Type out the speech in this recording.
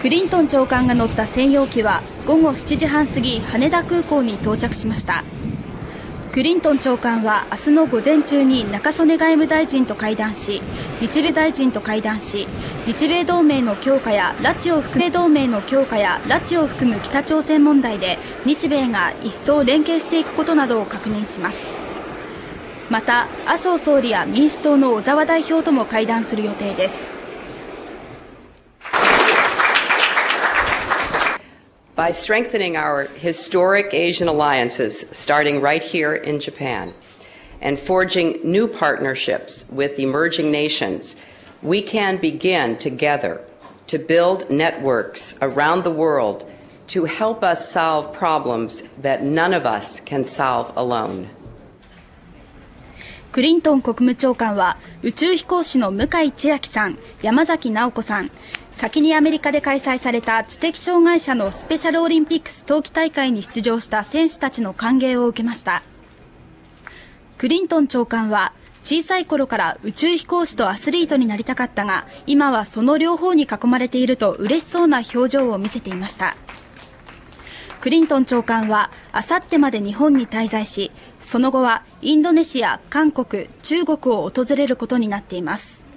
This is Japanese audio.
クリントン長官が乗った専用機は午後7時半過ぎ羽田空港に到着しました。クリントン長官は明日の午前中に中曽根外務大臣と会談し日米大臣と会談し日米同盟の強化や拉致を含め同盟の強化や拉致を含む北朝鮮問題で日米が一層連携していくことなどを確認します。また麻生総理や民主党の小沢代表とも会談する予定です。by strengthening our historic Asian alliances, starting right here in Japan, and forging new partnerships with emerging nations, we can begin together to build networks around the world to help us solve problems that none of us can solve alone. クリントン国務長官は宇宙飛行士の向井千秋さん、山崎直子さん、 先にアメリカで開催された知的障害者のスペシャルオリンピックス冬季大会に出場した選手たちの歓迎を受けました。クリントン長官は小さい頃から宇宙飛行士とアスリートになりたかったが今はその両方に囲まれていると嬉しそうな表情を見せていました。クリントン長官はあさってまで日本に滞在しその後はインドネシア、韓国、中国を訪れることになっています。